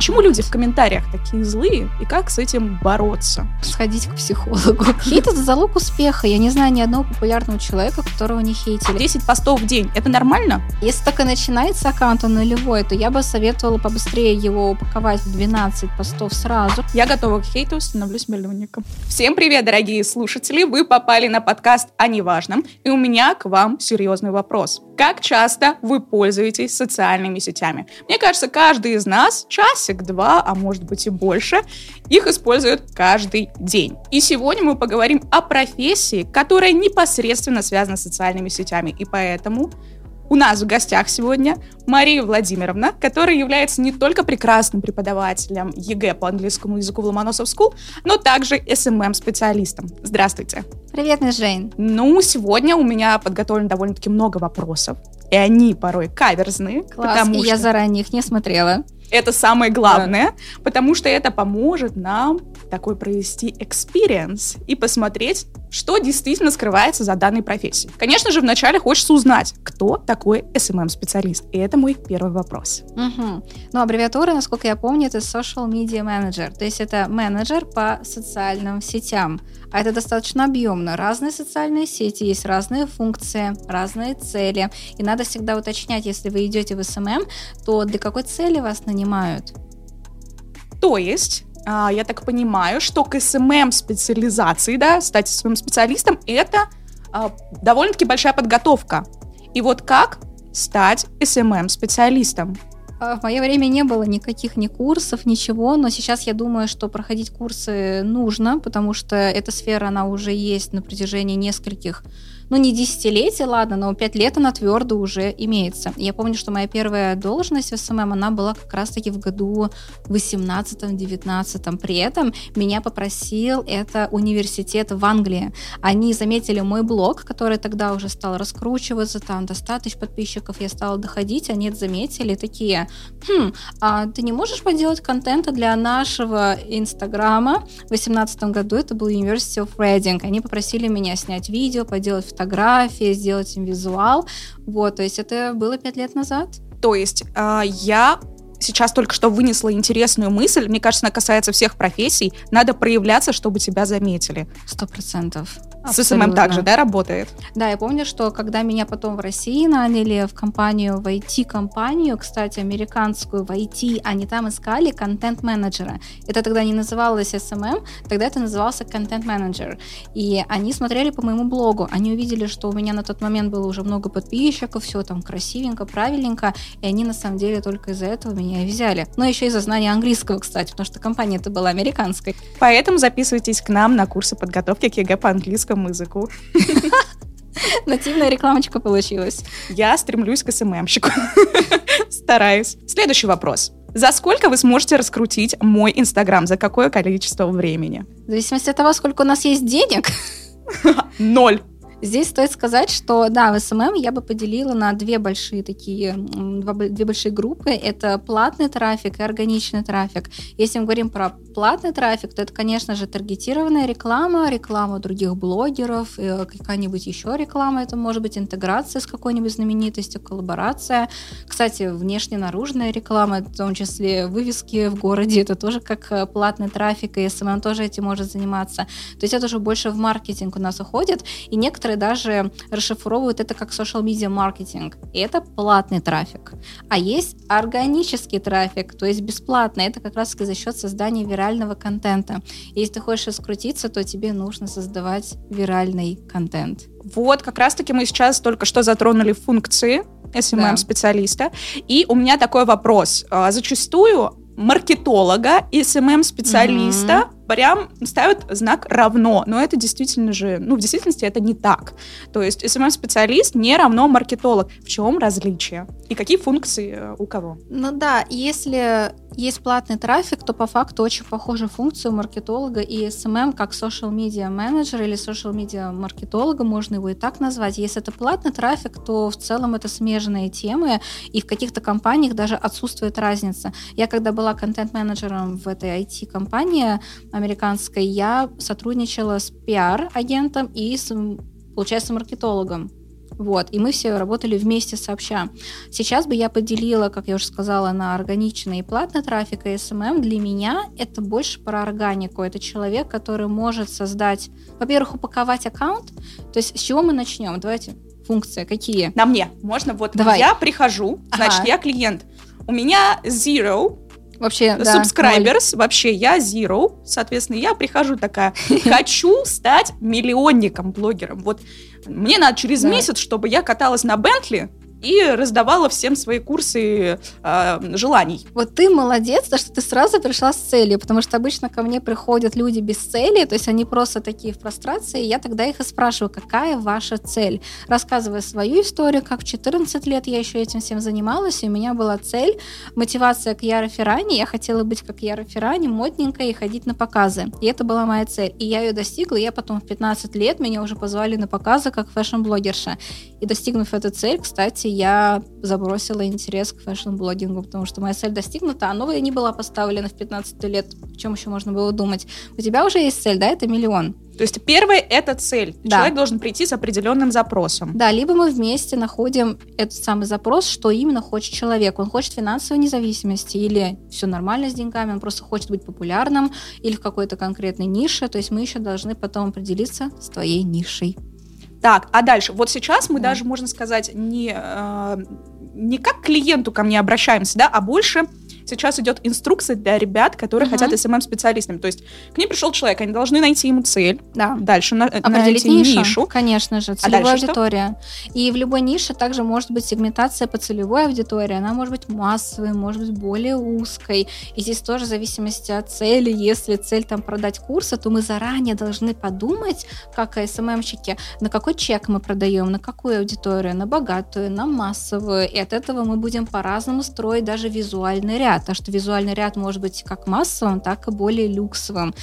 Почему люди в комментариях такие злые и как с этим бороться? Сходить к психологу. Хейт — это залог успеха. Я не знаю ни одного популярного человека, которого не хейтили. 10 постов в день — это нормально? Если так и начинается аккаунт, он нулевой, то я бы советовала побыстрее его упаковать в 12 постов сразу. Я готова к хейту, становлюсь миллионником. Всем привет, дорогие слушатели! Вы попали на подкаст о неважном, и у меня к вам серьезный вопрос. Как часто вы пользуетесь социальными сетями? Мне кажется, каждый из нас часик-два, а может быть и больше, их использует каждый день. И сегодня мы поговорим о профессии, которая непосредственно связана с социальными сетями. И поэтому у нас в гостях сегодня Мария Владимировна, которая является не только прекрасным преподавателем ЕГЭ по английскому языку в Ломоносов School, но также SMM-специалистом. Здравствуйте. Привет, Жень. Ну, сегодня у меня подготовлено довольно-таки много вопросов, и они порой каверзные. Класс, потому и что... я заранее их не смотрела. Это самое главное, да. потому что это поможет нам такой провести experience и посмотреть, что действительно скрывается за данной профессией. Конечно же, вначале хочется узнать, кто такой SMM-специалист. И это мой первый вопрос. Угу. Ну, аббревиатура, насколько я помню, это Social Media Manager. То есть это менеджер по социальным сетям. А это достаточно объемно. Разные социальные сети, есть разные функции, разные цели. И надо всегда уточнять, если вы идете в SMM, то для какой цели вас нанимают? То есть я так понимаю, что к SMM специализации, да, стать SMM специалистом, это а, довольно-таки большая подготовка. И вот как стать SMM специалистом? А, в мое время не было никаких ни курсов, ничего, но сейчас я думаю, что проходить курсы нужно, потому что эта сфера, она уже есть на протяжении нескольких ну, не десятилетие, ладно, но пять лет она твердо уже имеется. Я помню, что моя первая должность в SMM, она была как раз-таки в году 18-19. При этом меня попросил это университет в Англии. Они заметили мой блог, который тогда уже стал раскручиваться, там до 100 тысяч подписчиков я стала доходить, они это заметили, такие, хм, а ты не можешь поделать контента для нашего Инстаграма? В 2018 году это был University of Reading. Они попросили меня снять видео, поделать фотографии, сделать им визуал. Вот, то есть это было пять лет назад. То есть э, я сейчас только что вынесла интересную мысль. Мне кажется, она касается всех профессий. Надо проявляться, чтобы тебя заметили. Сто процентов. С SMM также, да, работает? Да, я помню, что когда меня потом в России наняли в компанию, в IT-компанию, кстати, американскую в IT, они там искали контент-менеджера. Это тогда не называлось SMM, тогда это назывался контент-менеджер. И они смотрели по моему блогу, они увидели, что у меня на тот момент было уже много подписчиков, все там красивенько, правильненько, и они на самом деле только из-за этого меня и взяли. Но еще из-за знания английского, кстати, потому что компания это была американской. Поэтому записывайтесь к нам на курсы подготовки к ЕГЭ по английскому русскому языку. Нативная рекламочка получилась. Я стремлюсь к СММщику. Стараюсь. Следующий вопрос. За сколько вы сможете раскрутить мой Инстаграм? За какое количество времени? В зависимости от того, сколько у нас есть денег. Ноль. Здесь стоит сказать, что да, в SMM я бы поделила на две большие такие, две большие группы. Это платный трафик и органичный трафик. Если мы говорим про платный трафик, то это, конечно же, таргетированная реклама, реклама других блогеров, э, какая-нибудь еще реклама, это может быть интеграция с какой-нибудь знаменитостью, коллаборация. Кстати, внешне-наружная реклама, в том числе вывески в городе, это тоже как э, платный трафик, и SMM тоже этим может заниматься. То есть это уже больше в маркетинг у нас уходит, и некоторые некоторые даже расшифровывают это как social media маркетинг. И это платный трафик. А есть органический трафик, то есть бесплатный. Это как раз за счет создания вирального контента. И если ты хочешь раскрутиться, то тебе нужно создавать виральный контент. Вот, как раз-таки мы сейчас только что затронули функции SMM-специалиста. Да. И у меня такой вопрос. А, зачастую маркетолога SMM-специалиста mm-hmm прям ставят знак равно, но это действительно же, ну, в действительности это не так. То есть SMM-специалист не равно маркетолог. В чем различие? И какие функции э, у кого? Ну да, если есть платный трафик, то по факту очень похожа функция у маркетолога и SMM как social media менеджер или social media маркетолога, можно его и так назвать. Если это платный трафик, то в целом это смежные темы, и в каких-то компаниях даже отсутствует разница. Я когда была контент-менеджером в этой IT-компании, американской, я сотрудничала с пиар-агентом и с, получается, маркетологом. Вот, и мы все работали вместе сообща. Сейчас бы я поделила, как я уже сказала, на органичный и платный трафик и SMM. Для меня это больше про органику. Это человек, который может создать, во-первых, упаковать аккаунт. То есть с чего мы начнем? Давайте функции какие? На мне. Можно вот Давай. я прихожу, значит, Ага. я клиент. У меня zero Вообще, да, subscribers, вообще я zero, соответственно, я прихожу такая, хочу стать миллионником, блогером. Вот мне надо через Да. месяц, чтобы я каталась на Бентли и раздавала всем свои курсы э, желаний. Вот ты молодец, то, что ты сразу пришла с целью, потому что обычно ко мне приходят люди без цели, то есть они просто такие в прострации, и я тогда их и спрашиваю, какая ваша цель? Рассказывая свою историю, как в 14 лет я еще этим всем занималась, и у меня была цель, мотивация Кьяра Ферраньи, я хотела быть как Кьяра Ферраньи, модненькая и ходить на показы. И это была моя цель. И я ее достигла, и я потом в 15 лет меня уже позвали на показы как fashion-блогерша. И достигнув эту цель, кстати, я забросила интерес к fashion-блогингу, потому что моя цель достигнута, а новая не была поставлена в 15 лет. В чем еще можно было думать? У тебя уже есть цель, да, это миллион. То есть первое — это цель. Да. Человек должен прийти с определенным запросом. Да, либо мы вместе находим этот самый запрос, что именно хочет человек. Он хочет финансовой независимости, или все нормально с деньгами, он просто хочет быть популярным, или в какой-то конкретной нише. То есть мы еще должны потом определиться с твоей нишей. Так, а дальше? Вот сейчас мы Да. даже, можно сказать, не, э, не как к клиенту ко мне обращаемся, да, а больше сейчас идет инструкция для ребят, которые Мгм. хотят SMM-специалистами. То есть к ним пришел человек, они должны найти ему цель, Да. дальше на- Определить найти нишу, конечно же, А целевая что? аудитория. И в любой нише также может быть сегментация по целевой аудитории. Она может быть массовой, может быть более узкой. И здесь тоже в зависимости от цели. Если цель там продать курсы, то мы заранее должны подумать, как СММщики, на какой чек мы продаем, на какую аудиторию, на богатую, на массовую. И от этого мы будем по-разному строить даже визуальный ряд. А что визуальный ряд может быть как массовым, так и более люксовым.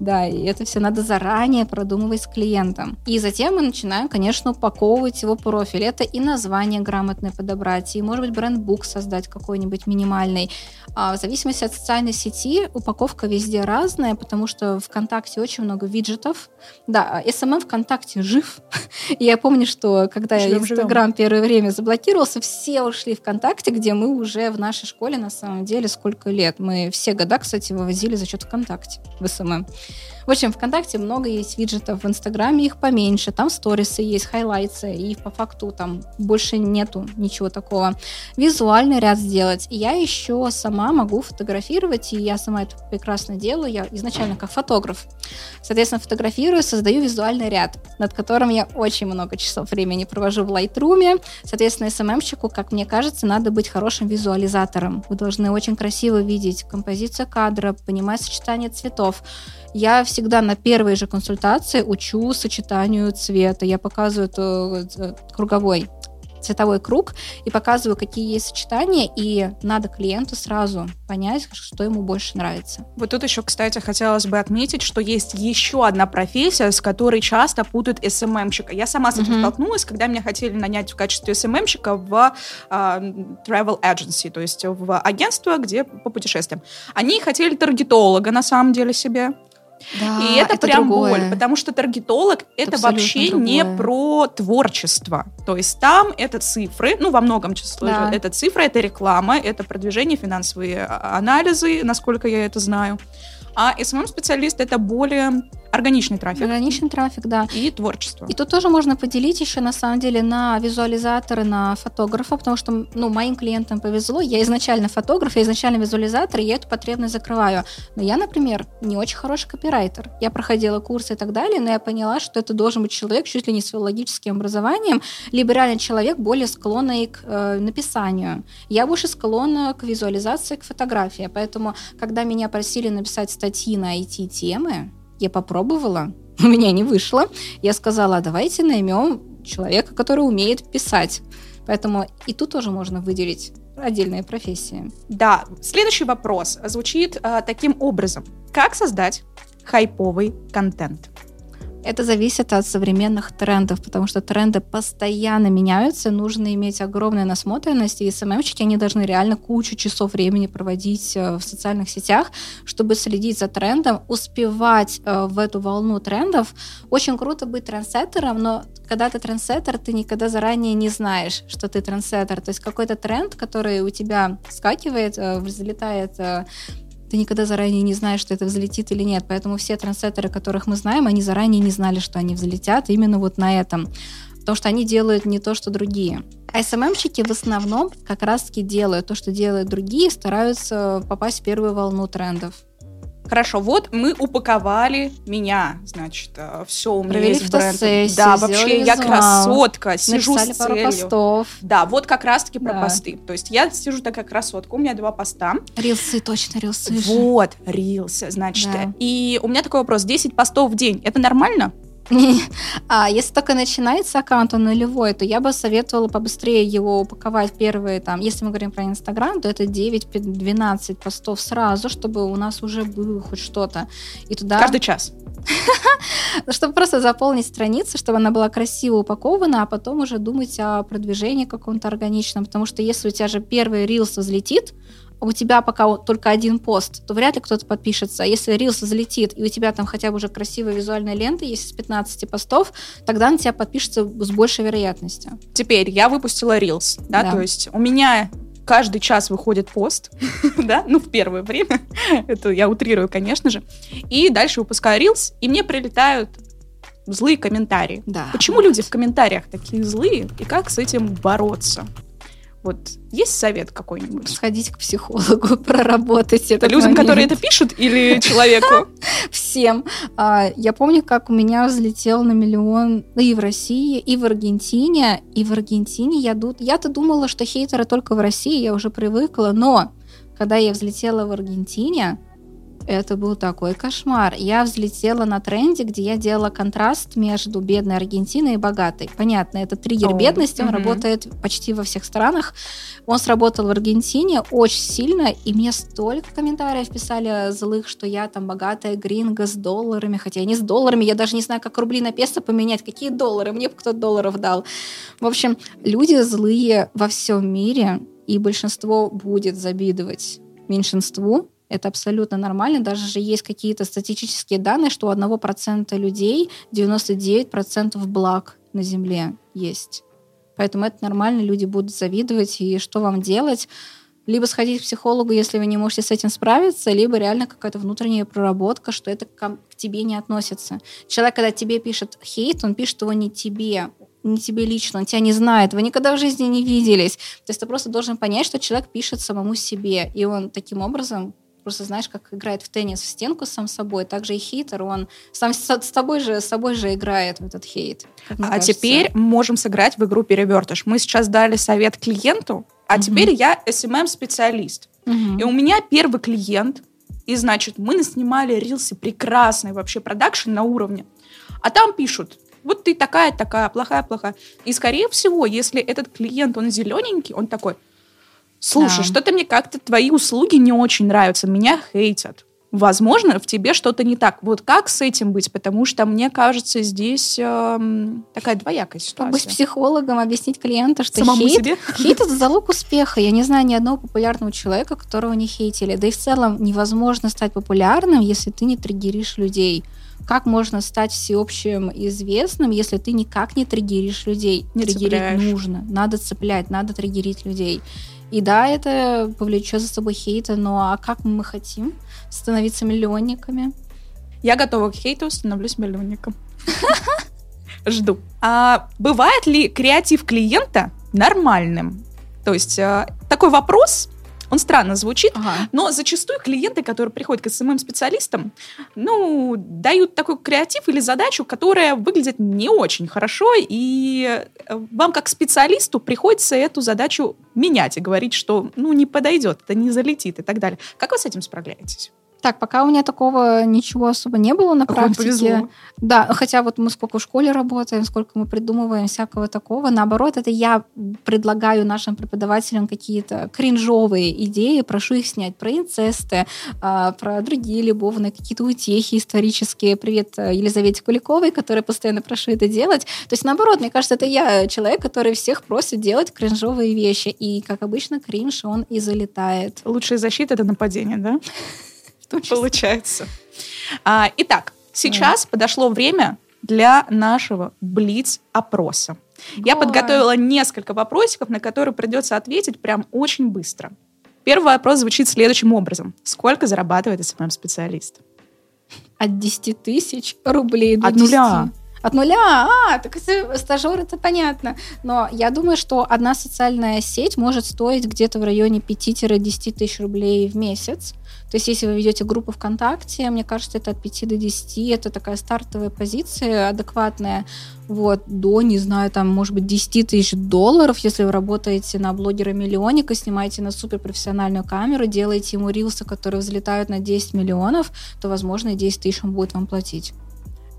Да, и это все надо заранее продумывать с клиентом. И затем мы начинаем, конечно, упаковывать его профиль. Это и название грамотное подобрать, и, может быть, брендбук создать какой-нибудь минимальный. А в зависимости от социальной сети упаковка везде разная, потому что ВКонтакте очень много виджетов. Да, SMM ВКонтакте жив. Я помню, что когда Живем, живем. Инстаграм первое время заблокировался, все ушли ВКонтакте, где мы уже в нашей школе на самом деле сколько лет. Мы все года, кстати, вывозили за счет ВКонтакте в SMM. В общем, ВКонтакте много есть виджетов, в Инстаграме их поменьше, там сторисы есть, хайлайтсы, и по факту там больше нету ничего такого. Визуальный ряд сделать. Я еще сама могу фотографировать, и я сама это прекрасно делаю. Я изначально как фотограф. Соответственно, фотографирую, создаю визуальный ряд, над которым я очень много часов времени провожу в Lightroom. Соответственно, СММщику, как мне кажется, надо быть хорошим визуализатором. Вы должны очень красиво видеть композицию кадра, понимать сочетание цветов. Я всегда на первой же консультации учу сочетанию цвета. Я показываю это, э, круговой цветовой круг и показываю, какие есть сочетания, и надо клиенту сразу понять, что ему больше нравится. Вот тут еще, кстати, хотелось бы отметить, что есть еще одна профессия, с которой часто путают СММщика. Я сама с этим Мгм. столкнулась, когда меня хотели нанять в качестве СММщика в а, travel agency, то есть в агентство, где по путешествиям. Они хотели таргетолога на самом деле себе. И это, прям боль, потому что таргетолог это, абсолютно вообще не другое. про творчество. То есть там это цифры, ну, во многом числе Да. это цифры, это реклама, это продвижение, финансовые а, анализы, насколько я это знаю. А SMM-специалист это более органичный трафик Ограничен трафик, да. и творчество. И тут тоже можно поделить еще, на самом деле, на визуализаторы, на фотографа, потому что, ну, моим клиентам повезло. Я изначально фотограф, я изначально визуализатор, и я эту потребность закрываю. Но я, например, не очень хороший копирайтер. Я проходила курсы и так далее, но я поняла, что это должен быть человек чуть ли не с филологическим образованием, либо реально человек более склонный к э, написанию. Я больше склонна к визуализации, к фотографии. Поэтому, когда меня просили написать статьи на IT-темы, я попробовала, у меня не вышло. Я сказала, «А давайте наймем человека, который умеет писать. Поэтому и тут тоже можно выделить отдельные профессии. Да, следующий вопрос звучит а, таким образом. Как создать хайповый контент? Это зависит от современных трендов, потому что тренды постоянно меняются, нужно иметь огромную насмотренность, и СММщики, они должны реально кучу часов времени проводить э, в социальных сетях, чтобы следить за трендом, успевать э, в эту волну трендов. Очень круто быть трендсеттером, но когда ты трендсеттер, ты никогда заранее не знаешь, что ты трендсеттер. То есть какой-то тренд, который у тебя скакивает, э, взлетает ты никогда заранее не знаешь, что это взлетит или нет. Поэтому все трансеттеры, которых мы знаем, они заранее не знали, что они взлетят именно вот на этом. Потому что они делают не то, что другие. А СММщики в основном как раз-таки делают то, что делают другие, стараются попасть в первую волну трендов. Хорошо, вот мы упаковали меня, значит, э, все у меня Провели есть бренд. Да, вообще я красотка, сижу с пару целью. постов. Да, вот как раз-таки про Да. посты. То есть я сижу такая красотка, у меня два поста. Рилсы, точно, рилсы. Вот, рилсы, значит. Да. И у меня такой вопрос, 10 постов в день, это нормально? А если только начинается аккаунт, он нулевой, то я бы советовала побыстрее его упаковать первые, там, если мы говорим про Инстаграм, то это 9-12 постов сразу, чтобы у нас уже было хоть что-то. И туда... Каждый час. Чтобы просто заполнить страницу, чтобы она была красиво упакована, а потом уже думать о продвижении каком-то органичном. Потому что если у тебя же первый рилс взлетит, у тебя пока вот только один пост, то вряд ли кто-то подпишется. А если рилс взлетит, и у тебя там хотя бы уже красивая визуальная лента есть из 15 постов, тогда на тебя подпишется с большей вероятностью. Теперь я выпустила рилс, да, Да. то есть у меня каждый час выходит пост, да, ну, в первое время, это я утрирую, конечно же, и дальше выпускаю рилс, и мне прилетают злые комментарии. Да. Почему люди в комментариях такие злые, и как с этим бороться? Вот есть совет какой-нибудь? Сходить к психологу, проработать Это людям, которые это момент. пишут, или человеку? всем. А, Я помню, как у меня взлетел на миллион ну, и в России, и в Аргентине. И в Аргентине я я-то думала, что хейтеры только в России, я уже привыкла. Но когда я взлетела в Аргентине, это был такой кошмар. Я взлетела на тренде, где я делала контраст между бедной Аргентиной и богатой. Понятно, это триггер О, бедности, он мгм. работает почти во всех странах. Он сработал в Аргентине очень сильно, и мне столько комментариев писали злых, что я там богатая гринга с долларами, хотя я не с долларами, я даже не знаю, как рубли на песо поменять, какие доллары, мне бы кто долларов дал. В общем, люди злые во всем мире, и большинство будет завидовать меньшинству, это абсолютно нормально. Даже же есть какие-то статистические данные, что у 1% людей 99% благ на Земле есть. Поэтому это нормально, люди будут завидовать. И что вам делать? Либо сходить к психологу, если вы не можете с этим справиться, либо реально какая-то внутренняя проработка, что это к, к тебе не относится. Человек, когда тебе пишет хейт, он пишет его не тебе, не тебе лично, он тебя не знает, вы никогда в жизни не виделись. То есть ты просто должен понять, что человек пишет самому себе, и он таким образом просто знаешь, как играет в теннис в стенку сам собой, так же и хейтер, он сам с, с тобой же, с собой же играет в этот хейт. А кажется. теперь можем сыграть в игру перевертыш. Мы сейчас дали совет клиенту, а Мгм. теперь я SMM-специалист. Мгм. И у меня первый клиент, и, значит, мы снимали рилсы, прекрасный вообще продакшн на уровне. А там пишут, вот ты такая, такая, плохая, плохая. И, скорее всего, если этот клиент, он зелененький, он такой, слушай, Да. что-то мне как-то твои услуги не очень нравятся, меня хейтят. Возможно, в тебе что-то не так. Вот как с этим быть? Потому что, мне кажется, здесь эм, такая двоякая Чтобы быть ситуация. психологом, объяснить клиенту, что Самому хейт, себе? хейт это залог успеха. Я не знаю ни одного популярного человека, которого не хейтили. Да и в целом невозможно стать популярным, если ты не триггеришь людей. Как можно стать всеобщим известным, если ты никак не триггеришь людей? Не Триггерить цепляешь. нужно. Надо цеплять, надо триггерить людей. И да, это повлечет за собой хейта, но а как мы хотим становиться миллионниками? Я готова к хейту, становлюсь миллионником. Жду. А бывает ли креатив клиента нормальным? То есть э, такой вопрос, он странно звучит, Ага. но зачастую клиенты, которые приходят к СММ-специалистам, ну, дают такой креатив или задачу, которая выглядит не очень хорошо, и э, вам как специалисту приходится эту задачу менять и говорить, что, ну, не подойдет, это не залетит и так далее. Как вы с этим справляетесь? Так, пока у меня такого ничего особо не было на вам практике. повезло. Да, хотя вот мы сколько в школе работаем, сколько мы придумываем всякого такого. Наоборот, это я предлагаю нашим преподавателям какие-то кринжовые идеи, прошу их снять про инцесты, а, про другие любовные какие-то утехи исторические. Привет э, Елизавете Куликовой, которая постоянно прошу это делать. То есть, наоборот, мне кажется, это я человек, который всех просит делать кринжовые вещи. И, как обычно, кринж, он и залетает. Лучшая защита — это нападение, да? Получается. А, итак, сейчас подошло время для нашего блиц-опроса. Я подготовила несколько вопросиков, на которые придется ответить прям очень быстро. Первый вопрос звучит следующим образом. Сколько зарабатывает SMM-специалист? От 10 тысяч рублей до От нуля. 10. От нуля? А, так стажер, это понятно. Но я думаю, что одна социальная сеть может стоить где-то в районе 5-10 тысяч рублей в месяц. То есть, если вы ведете группу ВКонтакте, мне кажется, это от 5 до 10, это такая стартовая позиция адекватная, вот, до, не знаю, там, может быть, 10 тысяч долларов, если вы работаете на блогера-миллионника, снимаете на суперпрофессиональную камеру, делаете ему рилсы, которые взлетают на 10 миллионов, то, возможно, и 10 тысяч он будет вам платить.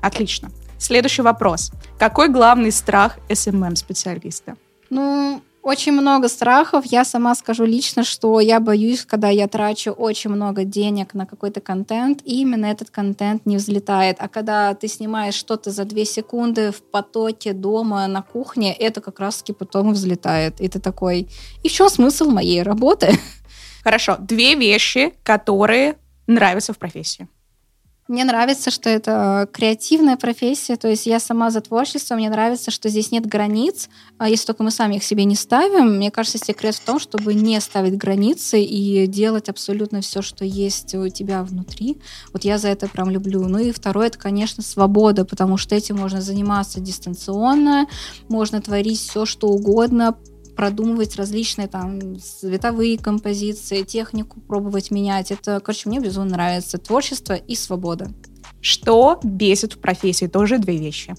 Отлично. Следующий вопрос. Какой главный страх SMM-специалиста? Ну, очень много страхов. Я сама скажу лично, что я боюсь, когда я трачу очень много денег на какой-то контент, и именно этот контент не взлетает. А когда ты снимаешь что-то за две секунды в потоке дома на кухне, это как раз-таки потом взлетает. И ты такой, чем смысл моей работы? Хорошо. Две вещи, которые нравятся в профессии. Мне нравится, что это креативная профессия, то есть я сама за творчество, мне нравится, что здесь нет границ, а если только мы сами их себе не ставим. Мне кажется, секрет в том, чтобы не ставить границы и делать абсолютно все, что есть у тебя внутри. Вот я за это прям люблю. Ну и второе, это, конечно, свобода, потому что этим можно заниматься дистанционно, можно творить все, что угодно, продумывать различные там световые композиции, технику пробовать менять. Это, короче, мне безумно нравится. Творчество и свобода. Что бесит в профессии? Тоже две вещи.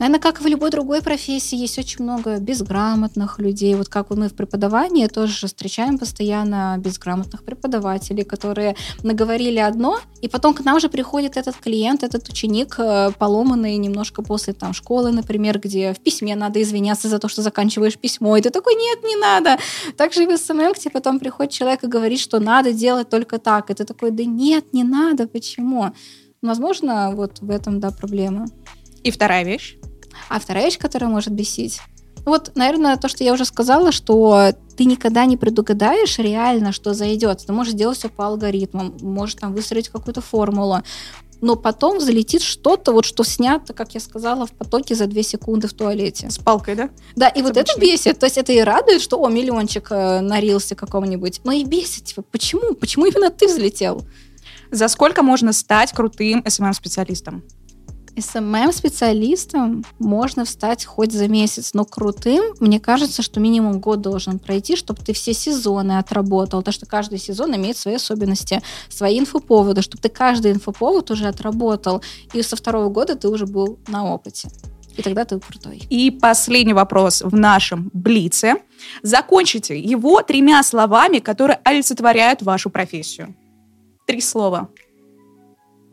Наверное, как и в любой другой профессии, есть очень много безграмотных людей. Вот как мы в преподавании тоже встречаем постоянно безграмотных преподавателей, которые наговорили одно, и потом к нам уже приходит этот клиент, этот ученик, э, поломанный немножко после там школы, например, где в письме надо извиняться за то, что заканчиваешь письмо, и ты такой, нет, не надо. Также и в SMM к тебе потом приходит человек и говорит, что надо делать только так, и ты такой, да нет, не надо, почему? Возможно, вот в этом, да, проблема. И вторая вещь. А вторая вещь, которая может бесить, вот, наверное, то, что я уже сказала, что ты никогда не предугадаешь реально, что зайдет. Ты можешь делать все по алгоритмам, можешь там выстроить какую-то формулу, но потом взлетит что-то, вот что снято, как я сказала, в потоке за две секунды в туалете. С палкой, да? Да, и вот это обычно. бесит. То есть это и радует, что, о, миллиончик э, нарился какому-нибудь. Но и бесит, типа, почему? Почему именно ты взлетел? За сколько можно стать крутым СММ-специалистом? СММ-специалистом можно стать хоть за месяц, но крутым, мне кажется, что минимум год должен пройти, чтобы ты все сезоны отработал, потому что каждый сезон имеет свои особенности, свои инфоповоды, чтобы ты каждый инфоповод уже отработал, и со второго года ты уже был на опыте. И тогда ты крутой. И последний вопрос в нашем Блице. Закончите его тремя словами, которые олицетворяют вашу профессию. Три слова.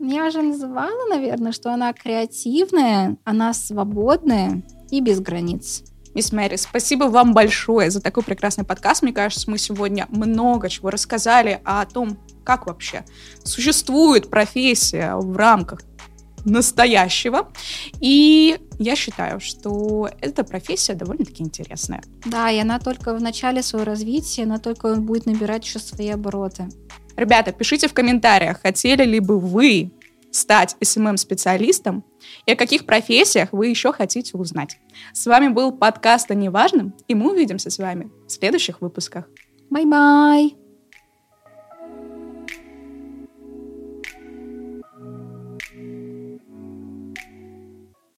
Я уже называла, наверное, что она креативная, она свободная и без границ. Мисс Мэри, спасибо вам большое за такой прекрасный подкаст. Мне кажется, мы сегодня много чего рассказали о том, как вообще существует профессия в рамках настоящего. И я считаю, что эта профессия довольно-таки интересная. Да, и она только в начале своего развития, она только будет набирать еще свои обороты. Ребята, пишите в комментариях, хотели ли бы вы стать СММ-специалистом и о каких профессиях вы еще хотите узнать. С вами был подкаст о неважном, и мы увидимся с вами в следующих выпусках. Бай-бай!